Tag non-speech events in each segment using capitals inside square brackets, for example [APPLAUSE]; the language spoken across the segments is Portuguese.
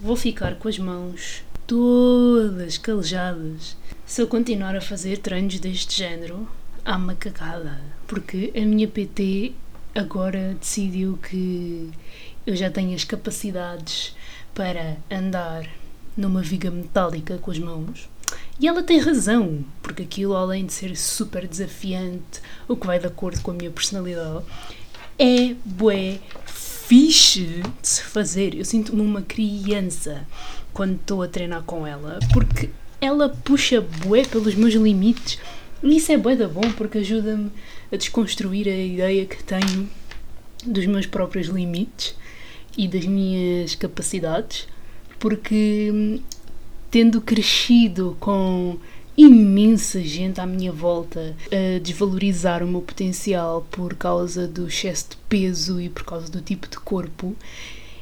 vou ficar com as mãos todas calejadas se eu continuar a fazer treinos deste género à macacada. Porque a minha PT agora decidiu que eu já tenho as capacidades para andar numa viga metálica com as mãos. E ela tem razão, porque aquilo, além de ser super desafiante, o que vai de acordo com a minha personalidade, é bué fixe de se fazer. Eu sinto-me uma criança quando estou a treinar com ela, porque ela puxa bué pelos meus limites. E isso é bué da bom, porque ajuda-me a desconstruir a ideia que tenho dos meus próprios limites e das minhas capacidades, porque hum, tendo crescido com imensa gente à minha volta a desvalorizar o meu potencial por causa do excesso de peso e por causa do tipo de corpo,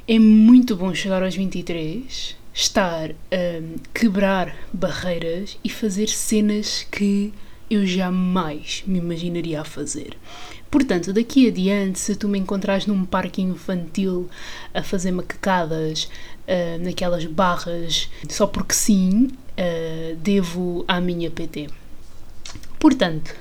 é muito bom chegar aos 23, estar a quebrar barreiras e fazer cenas que eu jamais me imaginaria a fazer. Portanto, daqui adiante, se tu me encontrares num parque infantil a fazer macacadas uh, naquelas barras só porque sim, uh, devo à minha PT. Portanto,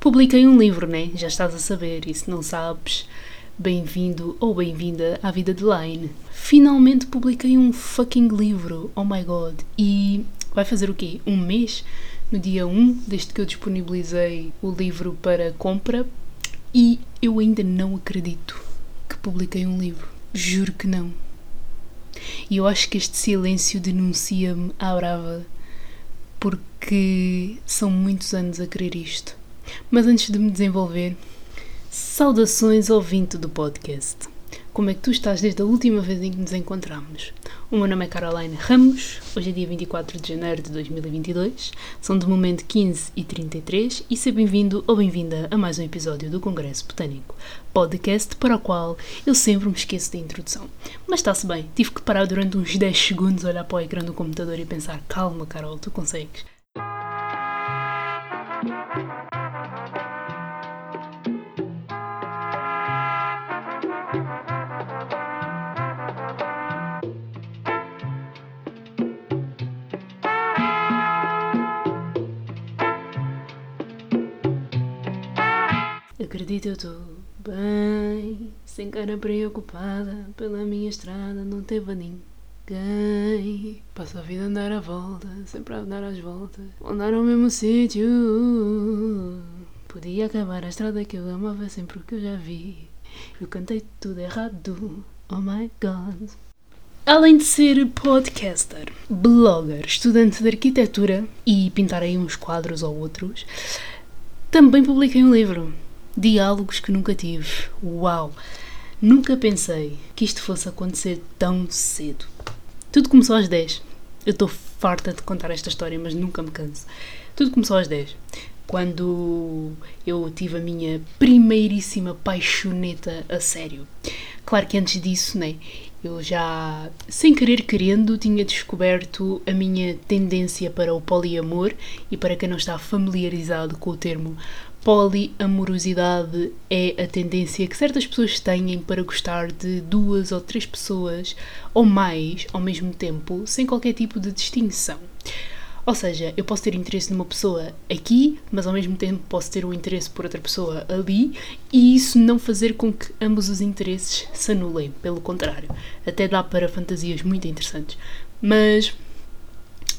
publiquei um livro, né? Já estás a saber, e se não sabes, bem-vindo ou bem-vinda à vida de Line. Finalmente publiquei um fucking livro, oh my god, e vai fazer o quê? Um mês? No dia 1, desde que eu disponibilizei o livro para compra, e eu ainda não acredito que publiquei um livro. Juro que não. E eu acho que este silêncio denuncia-me à brava, porque são muitos anos a querer isto. Mas antes de me desenvolver, saudações ao vinte do podcast. Como é que tu estás desde a última vez em que nos encontramos? O meu nome é Caroline Ramos, hoje é dia 24 de janeiro de 2022, são de momento 15 e 33 e seja bem-vindo ou bem-vinda a mais um episódio do Congresso Botânico, podcast para o qual eu sempre me esqueço da introdução. Mas está-se bem, tive que parar durante uns 10 segundos, olhar para o ecrã do computador e pensar: calma, Carol, tu consegues. Acredito, eu estou bem, sem cara preocupada. Pela minha estrada não teve ninguém. Passo a vida a andar à volta, sempre a andar às voltas. Andar ao mesmo sítio. Podia acabar a estrada que eu amava sempre que eu já vi. Eu cantei tudo errado. Oh my god. Além de ser podcaster, blogger, estudante de arquitetura e pintar aí uns quadros ou outros, também publiquei um livro Diálogos que nunca tive. Uau! Nunca pensei que isto fosse acontecer tão cedo. Tudo começou às 10. Eu estou farta de contar esta história, mas nunca me canso. Tudo começou às 10. Quando eu tive a minha primeiríssima paixoneta a sério. Claro que antes disso, né? Eu já, sem querer querendo, tinha descoberto a minha tendência para o poliamor e para quem não está familiarizado com o termo poliamorosidade é a tendência que certas pessoas têm para gostar de duas ou três pessoas ou mais ao mesmo tempo, sem qualquer tipo de distinção. Ou seja, eu posso ter interesse numa pessoa aqui, mas ao mesmo tempo posso ter um interesse por outra pessoa ali, e isso não fazer com que ambos os interesses se anulem. Pelo contrário, até dá para fantasias muito interessantes. Mas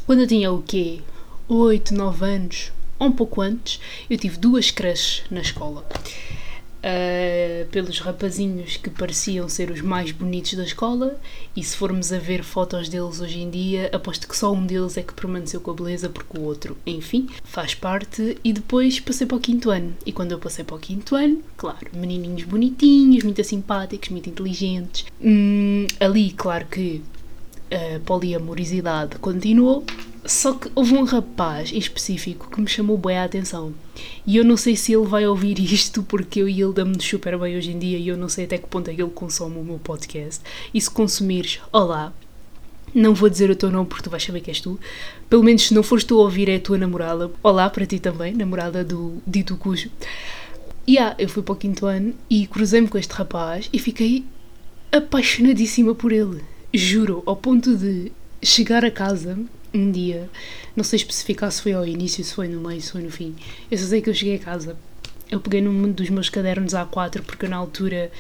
quando eu tinha o quê? 8, 9 anos, um pouco antes, eu tive duas crushes na escola. Uh, pelos rapazinhos que pareciam ser os mais bonitos da escola, e se formos a ver fotos deles hoje em dia, aposto que só um deles é que permaneceu com a beleza, porque o outro, enfim, faz parte. E depois passei para o quinto ano, e quando eu passei para o quinto ano, claro, menininhos bonitinhos, muito simpáticos, muito inteligentes. Hum, ali, claro que a poliamorosidade continuou, só que houve um rapaz em específico que me chamou bem a atenção. E eu não sei se ele vai ouvir [LAUGHS] isto, porque eu e ele damos-nos super bem hoje em dia e eu não sei até que ponto é que ele consome o meu podcast. E se consumires, olá. Não vou dizer o teu nome porque tu vais saber que és tu. Pelo menos se não fores tu a ouvir, é a tua namorada. Olá para ti também, namorada do dito cujo. E ah, eu fui para o quinto ano e cruzei-me com este rapaz e fiquei apaixonadíssima por ele juro, ao ponto de chegar a casa um dia, não sei especificar se foi ao início, se foi no meio, se foi no fim. Eu só sei que eu cheguei a casa. Eu peguei num dos meus cadernos A4 porque eu na altura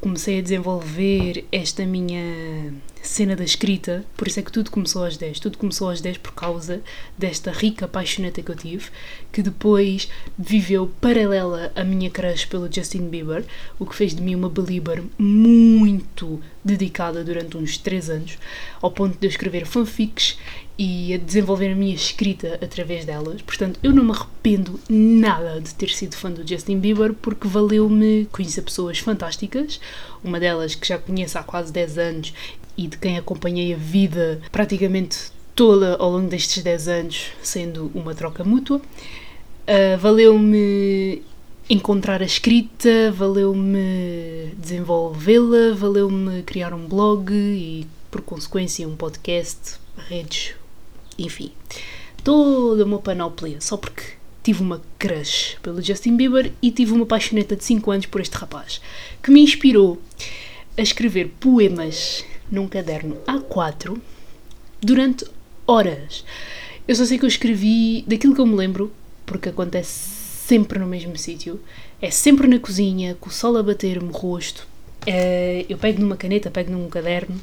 comecei a desenvolver esta minha cena da escrita, por isso é que tudo começou aos 10. Tudo começou aos 10 por causa desta rica paixoneta que eu tive, que depois viveu paralela à minha crush pelo Justin Bieber, o que fez de mim uma belieber muito dedicada durante uns 3 anos, ao ponto de eu escrever fanfics e a desenvolver a minha escrita através delas. Portanto, eu não me arrependo nada de ter sido fã do Justin Bieber porque valeu-me conhecer pessoas fantásticas, uma delas que já conheço há quase 10 anos e de quem acompanhei a vida praticamente toda ao longo destes 10 anos, sendo uma troca mútua. Uh, valeu-me encontrar a escrita, valeu-me desenvolvê-la, valeu-me criar um blog e, por consequência, um podcast, redes, enfim, toda uma panóplia, só porque tive uma crush pelo Justin Bieber e tive uma paixoneta de 5 anos por este rapaz, que me inspirou a escrever poemas num caderno A4 durante horas. Eu só sei que eu escrevi daquilo que eu me lembro, porque acontece sempre no mesmo sítio, é sempre na cozinha, com o sol a bater-me o rosto. Eh, eu pego numa caneta, pego num caderno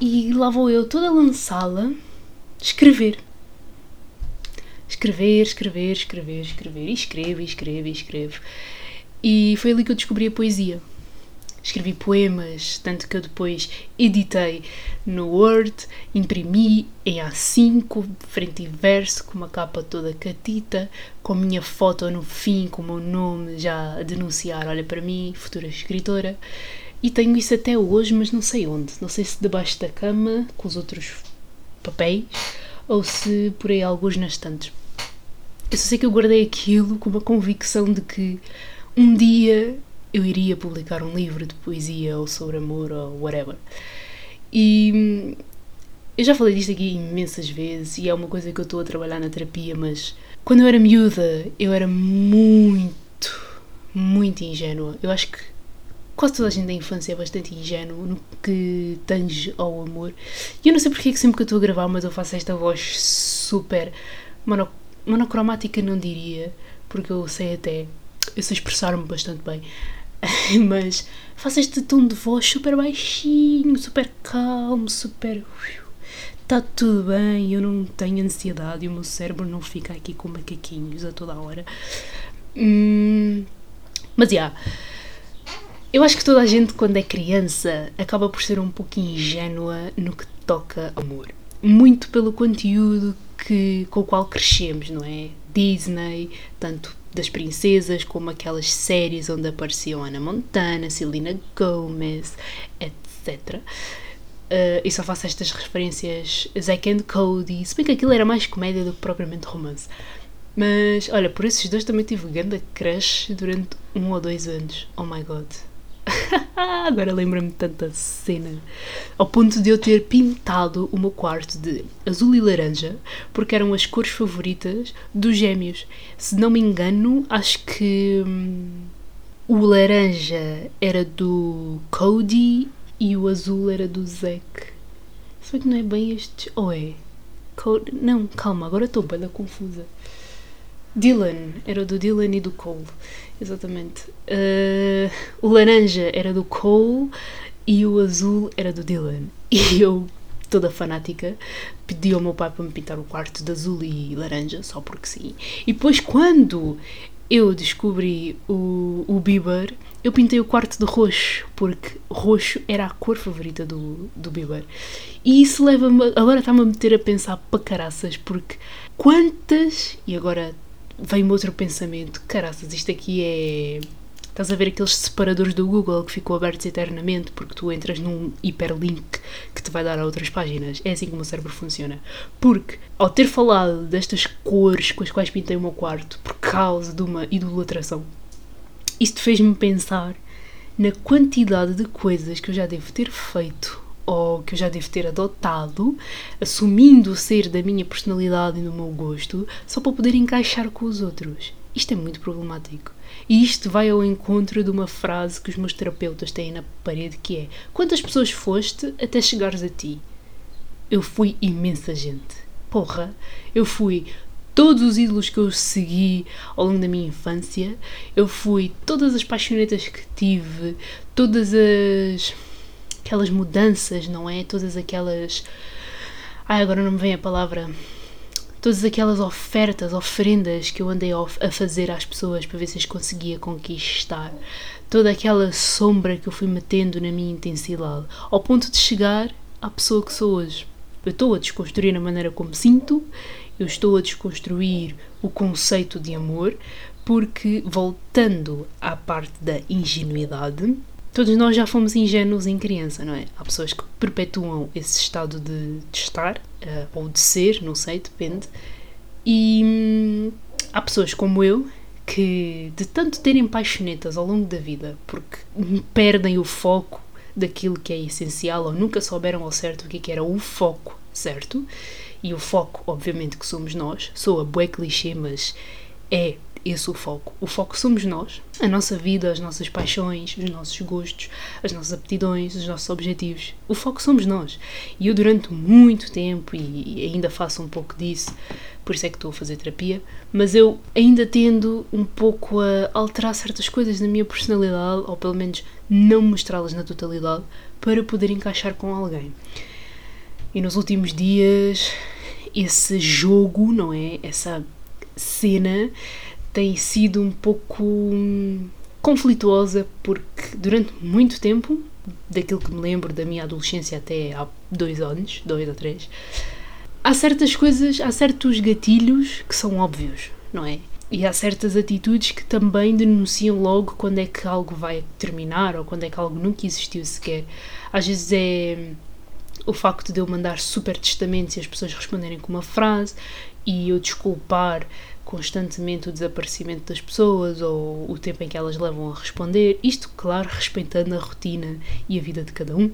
e lá vou eu toda lançá-la escrever. Escrever, escrever, escrever, escrever, e escrevo, e escrevo, e escrevo. E foi ali que eu descobri a poesia escrevi poemas, tanto que eu depois editei no Word, imprimi em A5, frente e verso, com uma capa toda catita, com a minha foto no fim, com o meu nome já a denunciar, olha para mim, futura escritora. E tenho isso até hoje, mas não sei onde. Não sei se debaixo da cama, com os outros papéis, ou se por aí alguns nas estantes. Eu só sei que eu guardei aquilo com uma convicção de que um dia eu iria publicar um livro de poesia ou sobre amor ou whatever. E eu já falei disto aqui imensas vezes e é uma coisa que eu estou a trabalhar na terapia, mas quando eu era miúda eu era muito, muito ingênua. Eu acho que quase toda a gente da infância é bastante ingênuo no que tange ao amor. E eu não sei porque é que sempre que eu estou a gravar, mas eu faço esta voz super mono, monocromática, não diria, porque eu sei até, eu sei expressar-me bastante bem. [LAUGHS] mas faço este tom de voz super baixinho, super calmo, super. Está tudo bem, eu não tenho ansiedade e o meu cérebro não fica aqui com macaquinhos a toda a hora. Hum, mas já. Yeah, eu acho que toda a gente, quando é criança, acaba por ser um pouco ingênua no que toca amor. Muito pelo conteúdo que, com o qual crescemos, não é? Disney, tanto das princesas, como aquelas séries onde apareciam Ana Montana, Selena Gomez, etc. Uh, e só faço estas referências Zack and Cody, se bem que aquilo era mais comédia do que propriamente romance. Mas, olha, por esses dois também tive grande crush durante um ou dois anos. Oh my god. [LAUGHS] Agora lembro-me de tanta cena. Ao ponto de eu ter pintado o meu quarto de azul e laranja, porque eram as cores favoritas dos gêmeos. Se não me engano, acho que hum, o laranja era do Cody e o azul era do Zack. Se que não é bem este. Ou é? Cody... Não, calma, agora estou bem confusa. Dylan, era do Dylan e do Cole. Exatamente. Uh, o laranja era do Cole e o azul era do Dylan. [LAUGHS] E eu, toda fanática, pedi ao meu pai para me pintar o quarto de azul e laranja, só porque sim. E depois, quando eu descobri o, o Bieber, eu pintei o quarto de roxo, porque roxo era a cor favorita do, do Bieber. E isso leva-me. Agora está-me a meter a pensar para caraças, porque quantas. E agora veio-me outro pensamento: caraças, isto aqui é. Estás a ver aqueles separadores do Google que ficam abertos eternamente porque tu entras num hiperlink que te vai dar a outras páginas. É assim como o cérebro funciona. Porque, ao ter falado destas cores com as quais pintei o meu quarto por causa de uma idolatração, isto fez-me pensar na quantidade de coisas que eu já devo ter feito ou que eu já devo ter adotado, assumindo ser da minha personalidade e do meu gosto, só para poder encaixar com os outros. Isto é muito problemático. E isto vai ao encontro de uma frase que os meus terapeutas têm na parede que é Quantas pessoas foste até chegares a ti? Eu fui imensa gente. Porra, eu fui todos os ídolos que eu segui ao longo da minha infância, eu fui todas as paixonetas que tive, todas as aquelas mudanças, não é? Todas aquelas Ai, agora não me vem a palavra. Todas aquelas ofertas, oferendas que eu andei a fazer às pessoas para ver se as conseguia conquistar. Toda aquela sombra que eu fui metendo na minha intensidade, ao ponto de chegar à pessoa que sou hoje. Eu estou a desconstruir a maneira como sinto, eu estou a desconstruir o conceito de amor, porque voltando à parte da ingenuidade, todos nós já fomos ingênuos em criança, não é? Há pessoas que perpetuam esse estado de, de estar, uh, ou de ser, não sei, depende. E hum, há pessoas como eu que, de tanto terem paixonetas ao longo da vida, porque perdem o foco daquilo que é essencial ou nunca souberam ao certo o que, é que era o foco, certo? E o foco, obviamente, que somos nós. Sou a bué clichê, mas é esse o foco. O foco somos nós, a nossa vida, as nossas paixões, os nossos gostos, as nossas aptidões, os nossos objetivos. O foco somos nós. E eu, durante muito tempo, e ainda faço um pouco disso, por isso é que estou a fazer terapia, mas eu ainda tendo um pouco a alterar certas coisas na minha personalidade, ou pelo menos não mostrá-las na totalidade, para poder encaixar com alguém. E nos últimos dias, esse jogo, não é? Essa cena tem sido um pouco hum, conflituosa porque durante muito tempo, daquilo que me lembro da minha adolescência até há dois anos, dois ou três, há certas coisas, há certos gatilhos que são óbvios, não é? E há certas atitudes que também denunciam logo quando é que algo vai terminar ou quando é que algo nunca existiu sequer. Às vezes é o facto de eu mandar super testamentos e as pessoas responderem com uma frase e eu desculpar constantemente o desaparecimento das pessoas ou o tempo em que elas levam a responder. Isto, claro, respeitando a rotina e a vida de cada um.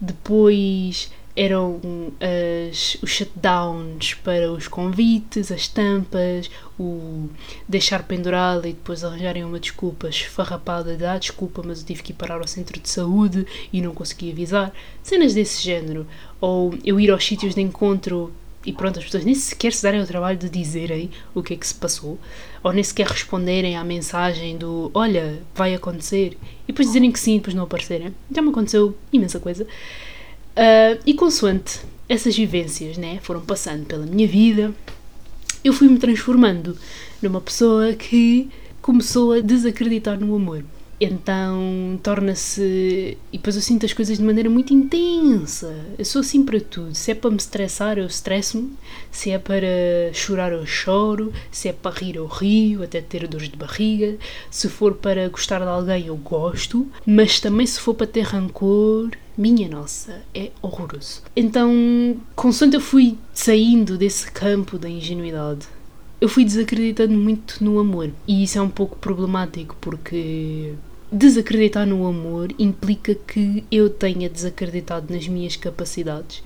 Depois eram as, os shutdowns para os convites, as tampas, o deixar pendurado e depois arranjarem uma desculpa esfarrapada de ah, desculpa, mas eu tive que ir parar ao centro de saúde e não consegui avisar. Cenas desse género. Ou eu ir aos sítios de encontro e pronto, as pessoas nem sequer se darem o trabalho de dizerem o que é que se passou, ou nem sequer responderem à mensagem do olha, vai acontecer, e depois dizerem que sim e depois não aparecerem. Já me aconteceu imensa coisa. Uh, e consoante essas vivências né, foram passando pela minha vida, eu fui-me transformando numa pessoa que começou a desacreditar no amor. Então torna-se. E depois eu sinto as coisas de maneira muito intensa. Eu sou assim para tudo. Se é para me estressar, eu estresso-me. Se é para chorar, eu choro. Se é para rir, eu rio, até ter dores de barriga. Se for para gostar de alguém, eu gosto. Mas também se for para ter rancor, minha nossa, é horroroso. Então, consoante eu fui saindo desse campo da ingenuidade eu fui desacreditando muito no amor. E isso é um pouco problemático porque desacreditar no amor implica que eu tenha desacreditado nas minhas capacidades,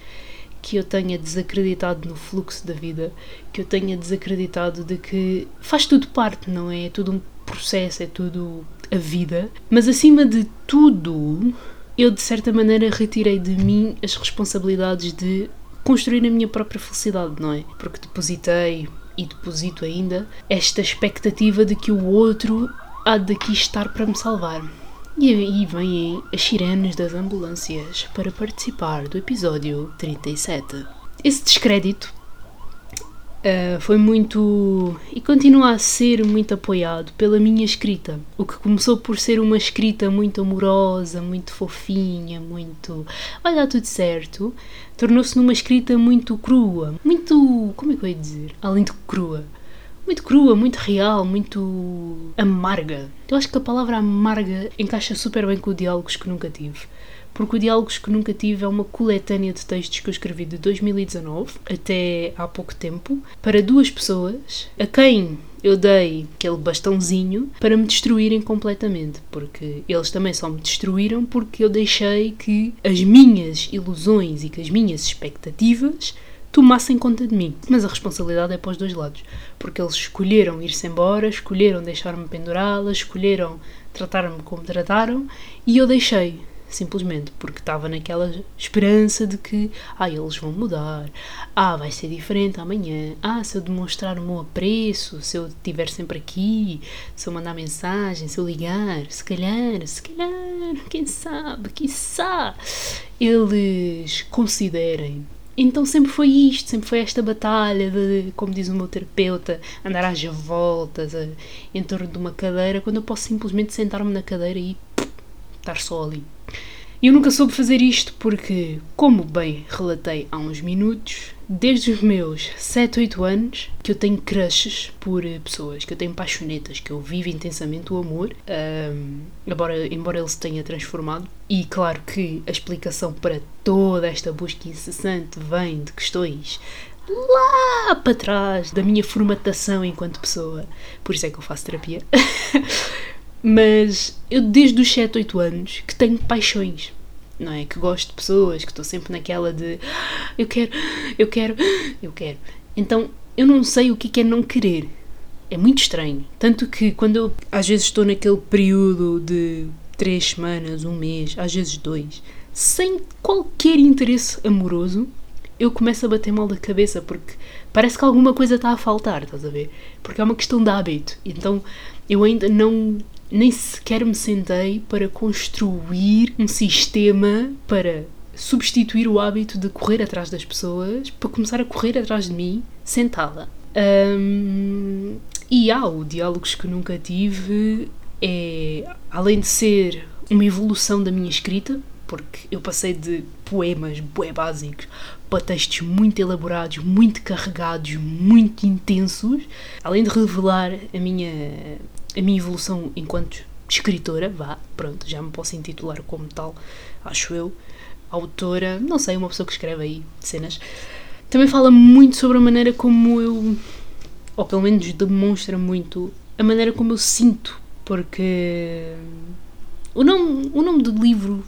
que eu tenha desacreditado no fluxo da vida, que eu tenha desacreditado de que faz tudo parte, não é? É tudo um processo, é tudo a vida. Mas acima de tudo, eu de certa maneira retirei de mim as responsabilidades de construir a minha própria felicidade, não é? Porque depositei e deposito ainda esta expectativa de que o outro há daqui estar para me salvar. E aí vêm as sirenes das ambulâncias para participar do episódio 37. Esse descrédito uh, foi muito e continua a ser muito apoiado pela minha escrita. O que começou por ser uma escrita muito amorosa, muito fofinha, muito vai dar tudo certo, tornou-se numa escrita muito crua, muito. como é que eu ia dizer? Além de crua muito crua, muito real, muito amarga. Eu acho que a palavra amarga encaixa super bem com o Diálogos que Nunca Tive. Porque o Diálogos que Nunca Tive é uma coletânea de textos que eu escrevi de 2019 até há pouco tempo para duas pessoas a quem eu dei aquele bastãozinho para me destruírem completamente, porque eles também só me destruíram porque eu deixei que as minhas ilusões e que as minhas expectativas tomassem conta de mim. Mas a responsabilidade é para os dois lados, porque eles escolheram ir-se embora, escolheram deixar-me pendurá-la, escolheram tratar-me como trataram e eu deixei simplesmente porque estava naquela esperança de que ah, eles vão mudar, ah, vai ser diferente amanhã, ah, se eu demonstrar o meu apreço, se eu estiver sempre aqui, se eu mandar mensagem, se eu ligar, se calhar, se calhar, quem sabe, quem sabe, eles considerem então sempre foi isto, sempre foi esta batalha de, como diz o meu terapeuta, andar às voltas em torno de uma cadeira, quando eu posso simplesmente sentar-me na cadeira e estar só ali. Eu nunca soube fazer isto porque, como bem relatei há uns minutos, desde os meus 7, 8 anos que eu tenho crushes por eh, pessoas, que eu tenho paixonetas, que eu vivo intensamente o amor, um, embora, embora ele se tenha transformado. E claro que a explicação para toda esta busca incessante vem de questões lá para trás da minha formatação enquanto pessoa. Por isso é que eu faço terapia. [LAUGHS] Mas eu, desde os 7, 8 anos, que tenho paixões. Não é? Que gosto de pessoas, que estou sempre naquela de ah, eu quero, eu quero, eu quero. Então eu não sei o que é não querer. É muito estranho. Tanto que quando eu às vezes estou naquele período de três semanas, um mês, às vezes dois, sem qualquer interesse amoroso, eu começo a bater mal da cabeça porque parece que alguma coisa está a faltar, estás a ver? Porque é uma questão de hábito. Então eu ainda não nem sequer me sentei para construir um sistema para substituir o hábito de correr atrás das pessoas para começar a correr atrás de mim sentada. Um, e há o Diálogos que Nunca Tive, é, além de ser uma evolução da minha escrita, porque eu passei de poemas bué básicos para textos muito elaborados, muito carregados, muito intensos, além de revelar a minha a minha evolução enquanto escritora, vá, pronto, já me posso intitular como tal, acho eu, autora, não sei, uma pessoa que escreve aí cenas, também fala muito sobre a maneira como eu, ou pelo menos demonstra muito a maneira como eu sinto, porque o nome, o nome do livro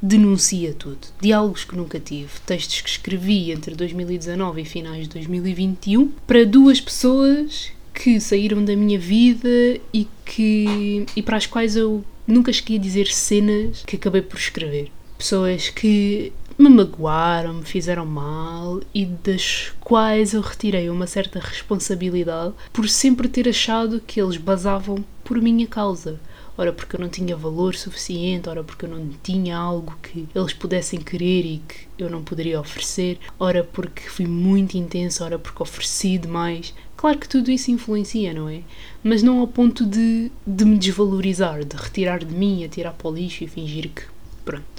denuncia tudo. Diálogos que nunca tive, textos que escrevi entre 2019 e finais de 2021 para duas pessoas que saíram da minha vida e que e para as quais eu nunca cheguei a dizer cenas que acabei por escrever. Pessoas que me magoaram, me fizeram mal e das quais eu retirei uma certa responsabilidade por sempre ter achado que eles basavam por minha causa ora porque eu não tinha valor suficiente, ora porque eu não tinha algo que eles pudessem querer e que eu não poderia oferecer, ora porque fui muito intensa, ora porque ofereci demais. Claro que tudo isso influencia, não é? Mas não ao ponto de, de me desvalorizar, de retirar de mim, atirar para o lixo e fingir que. pronto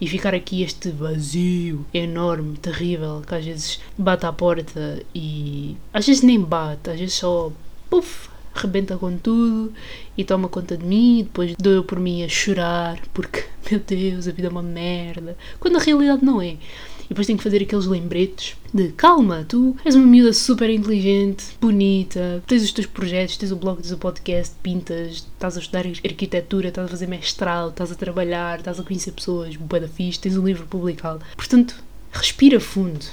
e ficar aqui este vazio enorme, terrível, que às vezes bate à porta e às vezes nem bate, às vezes só puf, rebenta com tudo e toma conta de mim, e depois dou eu por mim a chorar porque, [LAUGHS] meu Deus, a vida é uma merda, quando na realidade não é. E depois tenho que fazer aqueles lembretes de calma, tu és uma miúda super inteligente, bonita, tens os teus projetos, tens o blog, tens o podcast, pintas, estás a estudar arquitetura, estás a fazer mestrado, estás a trabalhar, estás a conhecer pessoas, boa da fixe, tens um livro publicado. Portanto, respira fundo.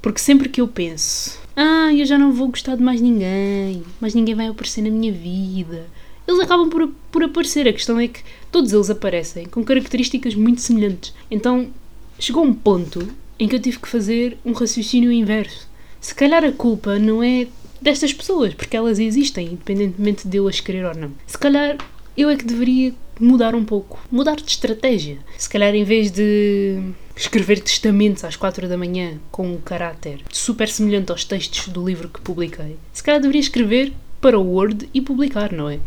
Porque sempre que eu penso, ah, eu já não vou gostar de mais ninguém, mais ninguém vai aparecer na minha vida, eles acabam por, por aparecer. A questão é que todos eles aparecem com características muito semelhantes. Então chegou um ponto em que eu tive que fazer um raciocínio inverso. Se calhar a culpa não é destas pessoas, porque elas existem, independentemente de eu as querer ou não. Se calhar eu é que deveria mudar um pouco, mudar de estratégia. Se calhar em vez de escrever testamentos às quatro da manhã com um caráter super semelhante aos textos do livro que publiquei, se calhar deveria escrever para o Word e publicar, não é?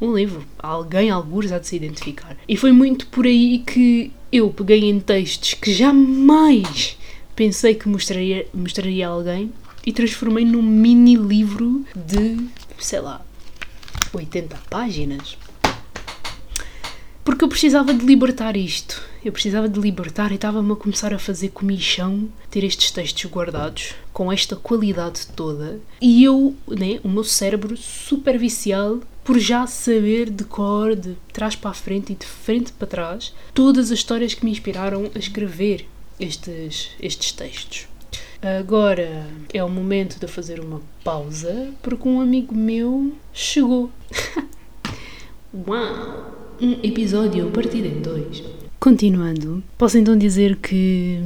Um livro. Alguém, alguns, há de se identificar. E foi muito por aí que eu peguei em textos que jamais pensei que mostraria, mostraria a alguém e transformei num mini livro de, sei lá, 80 páginas. Porque eu precisava de libertar isto. Eu precisava de libertar e estava-me a começar a fazer comichão ter estes textos guardados com esta qualidade toda. E eu, né, o meu cérebro super viciado por já saber de cor, de trás para a frente e de frente para trás, todas as histórias que me inspiraram a escrever estes, estes textos. Agora é o momento de fazer uma pausa porque um amigo meu chegou. [LAUGHS] Uau! Um episódio partido em dois. Continuando, posso então dizer que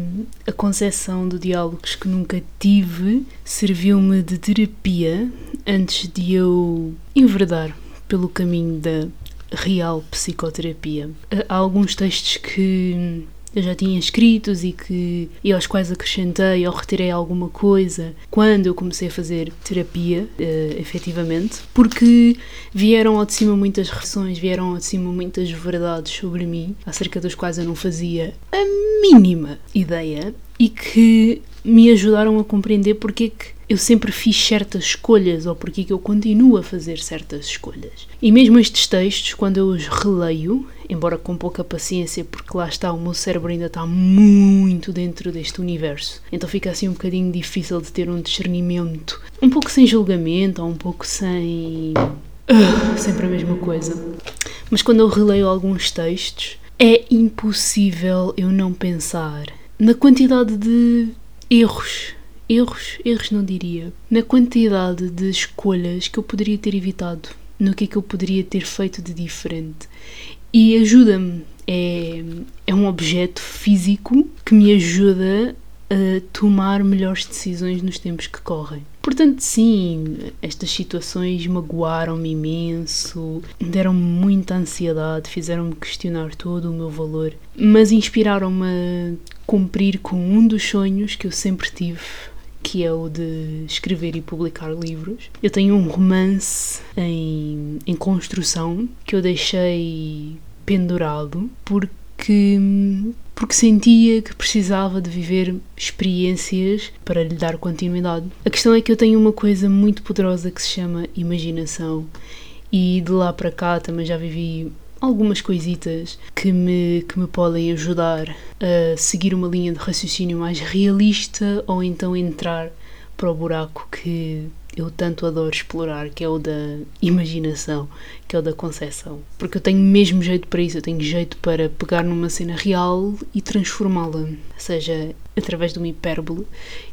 a concepção de diálogos que nunca tive serviu-me de terapia antes de eu enverdar pelo caminho da real psicoterapia. Há alguns textos que eu já tinha escritos e, que, e aos quais acrescentei ou retirei alguma coisa quando eu comecei a fazer terapia, uh, efetivamente, porque vieram ao de cima muitas reflexões, vieram ao de cima muitas verdades sobre mim, acerca das quais eu não fazia a mínima ideia e que me ajudaram a compreender porque é que eu sempre fiz certas escolhas ou porque é que eu continuo a fazer certas escolhas. E mesmo estes textos, quando eu os releio, embora com pouca paciência, porque lá está, o meu cérebro ainda está muito dentro deste universo, então fica assim um bocadinho difícil de ter um discernimento, um pouco sem julgamento ou um pouco sem. Uh, sempre a mesma coisa. Mas quando eu releio alguns textos, é impossível eu não pensar na quantidade de erros erros, erros não diria, na quantidade de escolhas que eu poderia ter evitado, no que é que eu poderia ter feito de diferente. E ajuda-me, é, é um objeto físico que me ajuda a tomar melhores decisões nos tempos que correm. Portanto, sim, estas situações magoaram-me imenso, deram-me muita ansiedade, fizeram-me questionar todo o meu valor, mas inspiraram-me a cumprir com um dos sonhos que eu sempre tive que é o de escrever e publicar livros. Eu tenho um romance em, em construção que eu deixei pendurado porque porque sentia que precisava de viver experiências para lhe dar continuidade. A questão é que eu tenho uma coisa muito poderosa que se chama imaginação e de lá para cá também já vivi algumas coisitas que me, que me podem ajudar a seguir uma linha de raciocínio mais realista ou então entrar para o buraco que eu tanto adoro explorar, que é o da imaginação, que é o da concepção. Porque eu tenho mesmo jeito para isso, eu tenho jeito para pegar numa cena real e transformá-la, seja através de uma hipérbole,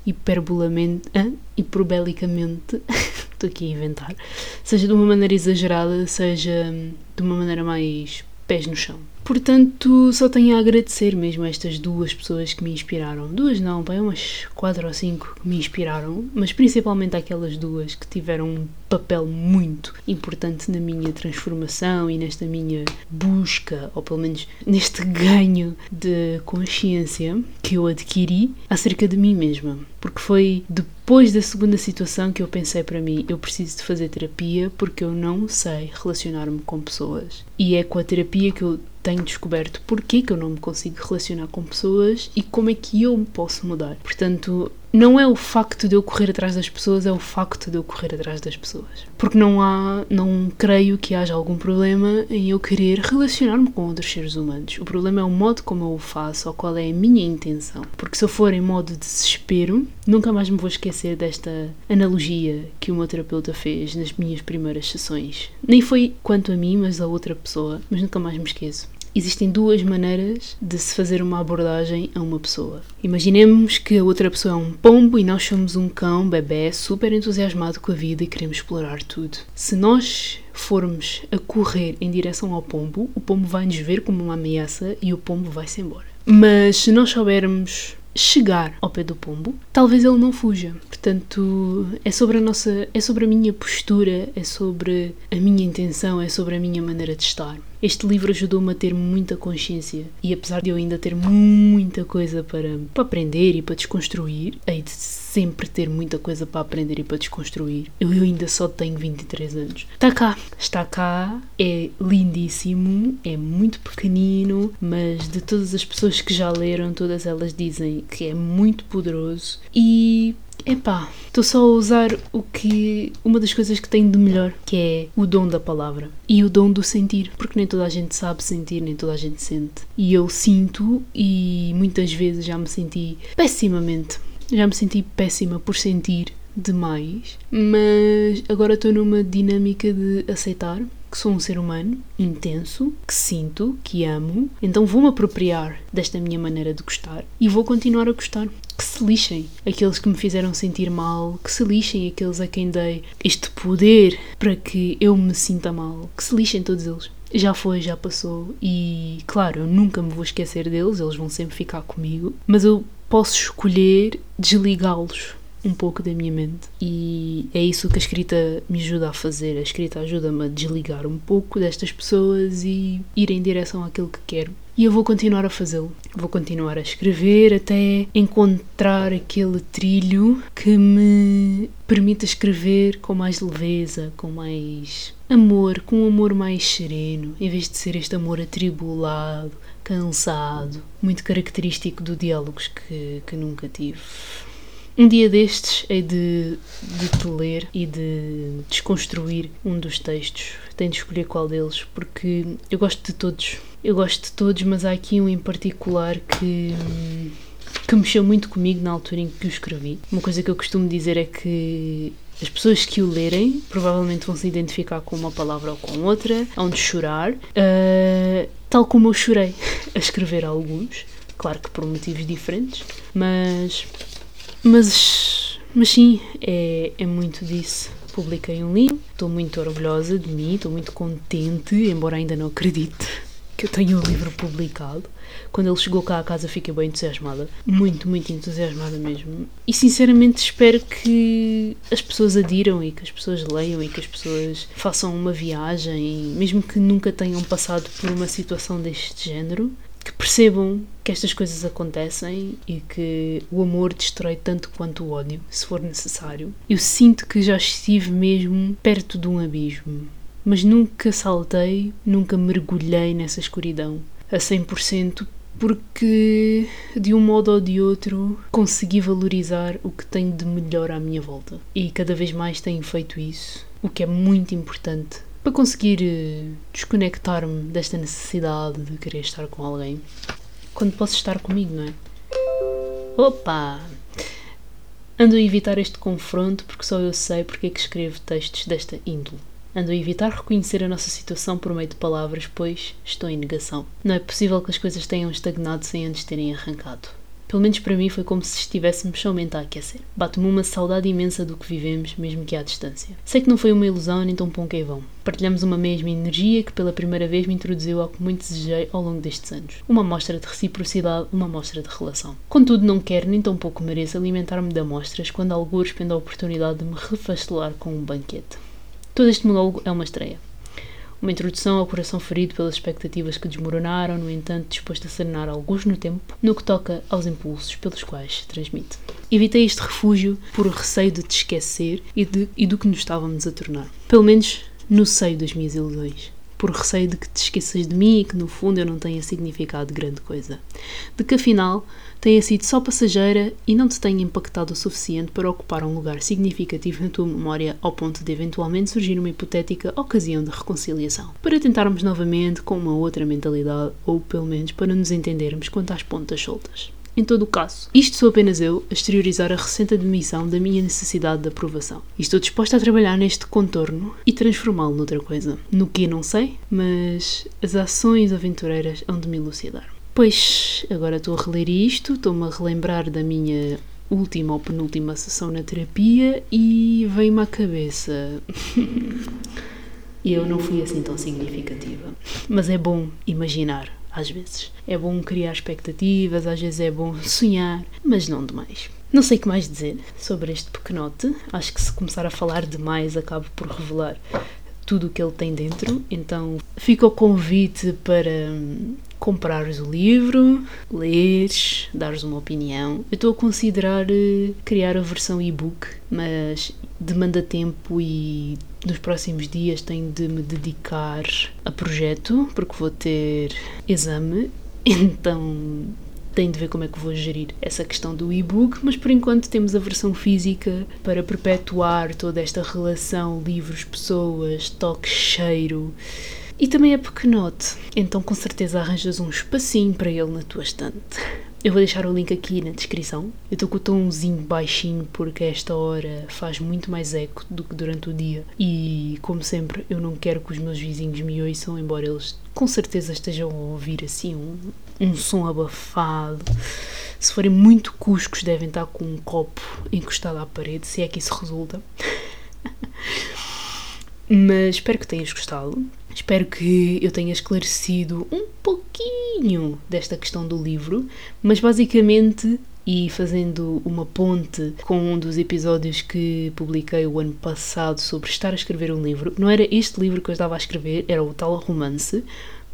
hiperbolamente, ah, hiperbelicamente, [LAUGHS] estou aqui a inventar, seja de uma maneira exagerada, seja de uma maneira mais pés no chão. Portanto, só tenho a agradecer mesmo a estas duas pessoas que me inspiraram. Duas não, bem, umas quatro ou cinco que me inspiraram, mas principalmente aquelas duas que tiveram um papel muito importante na minha transformação e nesta minha busca, ou pelo menos neste ganho de consciência que eu adquiri acerca de mim mesma. Porque foi depois da segunda situação que eu pensei para mim, eu preciso de fazer terapia porque eu não sei relacionar-me com pessoas. E é com a terapia que eu tenho descoberto porque que eu não me consigo relacionar com pessoas e como é que eu me posso mudar. Portanto, não é o facto de eu correr atrás das pessoas, é o facto de eu correr atrás das pessoas. Porque não há, não creio que haja algum problema em eu querer relacionar-me com outros seres humanos. O problema é o modo como eu o faço ou qual é a minha intenção. Porque se eu for em modo de desespero, nunca mais me vou esquecer desta analogia que o meu terapeuta fez nas minhas primeiras sessões. Nem foi quanto a mim, mas a outra pessoa, mas nunca mais me esqueço. Existem duas maneiras de se fazer uma abordagem a uma pessoa. Imaginemos que a outra pessoa é um pombo e nós somos um cão, bebê, super entusiasmado com a vida e queremos explorar tudo. Se nós formos a correr em direção ao pombo, o pombo vai nos ver como uma ameaça e o pombo vai-se embora. Mas se nós soubermos chegar ao pé do pombo, talvez ele não fuja. Portanto, é sobre a nossa, é sobre a minha postura, é sobre a minha intenção, é sobre a minha maneira de estar. Este livro ajudou-me a ter muita consciência e apesar de eu ainda ter muita coisa para, para aprender e para desconstruir, hei de sempre ter muita coisa para aprender e para desconstruir. Eu ainda só tenho 23 anos. Está cá, está cá, é lindíssimo, é muito pequenino, mas de todas as pessoas que já leram, todas elas dizem que é muito poderoso e Epá, estou só a usar o que. uma das coisas que tenho de melhor, que é o dom da palavra e o dom do sentir, porque nem toda a gente sabe sentir, nem toda a gente sente. E eu sinto, e muitas vezes já me senti pessimamente. Já me senti péssima por sentir demais, mas agora estou numa dinâmica de aceitar que sou um ser humano intenso, que sinto, que amo, então vou-me apropriar desta minha maneira de gostar e vou continuar a gostar. Que se lixem aqueles que me fizeram sentir mal, que se lixem aqueles a quem dei este poder para que eu me sinta mal, que se lixem todos eles. Já foi, já passou e claro, eu nunca me vou esquecer deles, eles vão sempre ficar comigo, mas eu posso escolher desligá-los um pouco da minha mente e é isso que a escrita me ajuda a fazer. A escrita ajuda-me a desligar um pouco destas pessoas e ir em direção àquilo que quero. E eu vou continuar a fazê-lo. Vou continuar a escrever até encontrar aquele trilho que me permita escrever com mais leveza, com mais amor, com um amor mais sereno, em vez de ser este amor atribulado, cansado, muito característico do diálogos que, que nunca tive. Um dia destes hei de, de te ler e de desconstruir um dos textos. Tenho de escolher qual deles, porque eu gosto de todos. Eu gosto de todos, mas há aqui um em particular que, que mexeu muito comigo na altura em que o escrevi. Uma coisa que eu costumo dizer é que as pessoas que o lerem provavelmente vão se identificar com uma palavra ou com outra, hão chorar, uh, tal como eu chorei [LAUGHS] a escrever alguns, claro que por motivos diferentes, mas mas, mas sim, é, é muito disso. Publiquei um livro, estou muito orgulhosa de mim, estou muito contente, embora ainda não acredite que eu tenho o livro publicado. Quando ele chegou cá à casa fiquei bem entusiasmada, muito, muito entusiasmada mesmo. E sinceramente espero que as pessoas adiram e que as pessoas leiam e que as pessoas façam uma viagem, mesmo que nunca tenham passado por uma situação deste género, que percebam que estas coisas acontecem e que o amor destrói tanto quanto o ódio, se for necessário. Eu sinto que já estive mesmo perto de um abismo, mas nunca saltei, nunca mergulhei nessa escuridão a 100% porque de um modo ou de outro consegui valorizar o que tenho de melhor à minha volta e cada vez mais tenho feito isso, o que é muito importante para conseguir eh, desconectar-me desta necessidade de querer estar com alguém quando posso estar comigo, não é? Opa! Ando a evitar este confronto porque só eu sei porque é que escrevo textos desta índole. Ando a evitar reconhecer a nossa situação por meio de palavras, pois estou em negação. Não é possível que as coisas tenham estagnado sem antes terem arrancado. Pelo menos para mim foi como se estivéssemos somente a aquecer. Bate-me uma saudade imensa do que vivemos, mesmo que à distância. Sei que não foi uma ilusão nem tão pouco em vão. Partilhamos uma mesma energia que pela primeira vez me introduziu ao que muito desejei ao longo destes anos. Uma amostra de reciprocidade, uma amostra de relação. Contudo, não quero nem tão pouco mereço alimentar-me de amostras quando alguns pende a oportunidade de me refastelar com um banquete. Todo este monólogo é uma estreia. Uma introdução ao coração ferido pelas expectativas que desmoronaram, no entanto, disposto a serenar alguns no tempo, no que toca aos impulsos pelos quais se transmite. Evitei este refúgio por receio de te esquecer e, de, e do que nos estávamos a tornar. Pelo menos no seio das minhas ilusões por receio de que te esqueças de mim e que no fundo eu não tenha significado grande coisa. De que afinal tenha sido só passageira e não te tenha impactado o suficiente para ocupar um lugar significativo na tua memória ao ponto de eventualmente surgir uma hipotética ocasião de reconciliação. Para tentarmos novamente com uma outra mentalidade ou pelo menos para nos entendermos quanto às pontas soltas. Em todo o caso, isto sou apenas eu a exteriorizar a recente admissão da minha necessidade de aprovação. E estou disposta a trabalhar neste contorno e transformá-lo noutra coisa. No que não sei, mas as ações aventureiras hão de me elucidar. Pois, agora estou a reler isto, estou-me a relembrar da minha última ou penúltima sessão na terapia e vem-me à cabeça. [LAUGHS] eu não fui assim tão significativa. Mas é bom imaginar às vezes. É bom criar expectativas, às vezes é bom [LAUGHS] sonhar, mas não demais. Não sei o que mais dizer sobre este pequenote. Acho que se começar a falar demais acabo por revelar tudo o que ele tem dentro. Então fica o convite para hum, comprares o livro, leres, dares uma opinião. Eu estou a considerar uh, criar a versão e-book, mas demanda tempo e nos próximos dias tenho de me dedicar a projeto, porque vou ter exame, [LAUGHS] então tenho de ver como é que vou gerir essa questão do e-book, mas por enquanto temos a versão física para perpetuar toda esta relação livros, pessoas, toque, cheiro. E também é pequenote, então com certeza arranjas um espacinho para ele na tua estante. Eu vou deixar o link aqui na descrição. Eu estou com o tomzinho baixinho porque esta hora faz muito mais eco do que durante o dia. E, como sempre, eu não quero que os meus vizinhos me ouçam, embora eles com certeza estejam a ouvir assim um, um som abafado. Se forem muito cuscos, devem estar com um copo encostado à parede, se é que isso resulta. [LAUGHS] Mas espero que tenhas gostado. Espero que eu tenha esclarecido um pouquinho desta questão do livro, mas basicamente e fazendo uma ponte com um dos episódios que publiquei o ano passado sobre estar a escrever um livro. Não era este livro que eu estava a escrever, era o tal romance,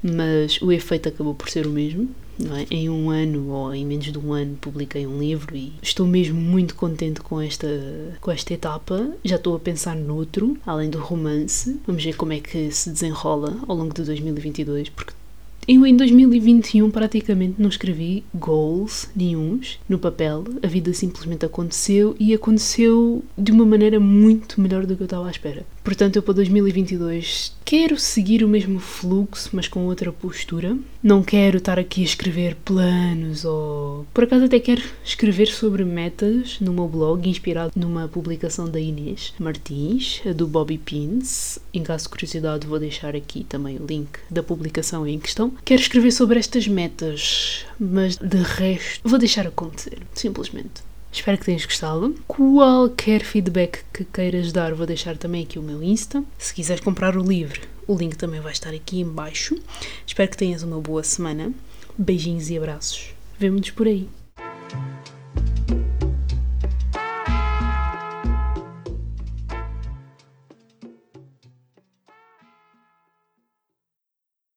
mas o efeito acabou por ser o mesmo. É? Em um ano ou em menos de um ano publiquei um livro e estou mesmo muito contente com esta, com esta etapa. Já estou a pensar noutro, além do romance. Vamos ver como é que se desenrola ao longo de 2022, porque eu em 2021 praticamente não escrevi goals nenhums no papel. A vida simplesmente aconteceu e aconteceu de uma maneira muito melhor do que eu estava à espera. Portanto, eu para 2022 quero seguir o mesmo fluxo, mas com outra postura. Não quero estar aqui a escrever planos ou. Por acaso, até quero escrever sobre metas no meu blog, inspirado numa publicação da Inês Martins, do Bobby Pins. Em caso de curiosidade, vou deixar aqui também o link da publicação em questão. Quero escrever sobre estas metas, mas de resto, vou deixar acontecer, simplesmente. Espero que tenhas gostado. Qualquer feedback que queiras dar, vou deixar também aqui o meu Insta. Se quiseres comprar o livro, o link também vai estar aqui em baixo. Espero que tenhas uma boa semana. Beijinhos e abraços. Vemo-nos por aí.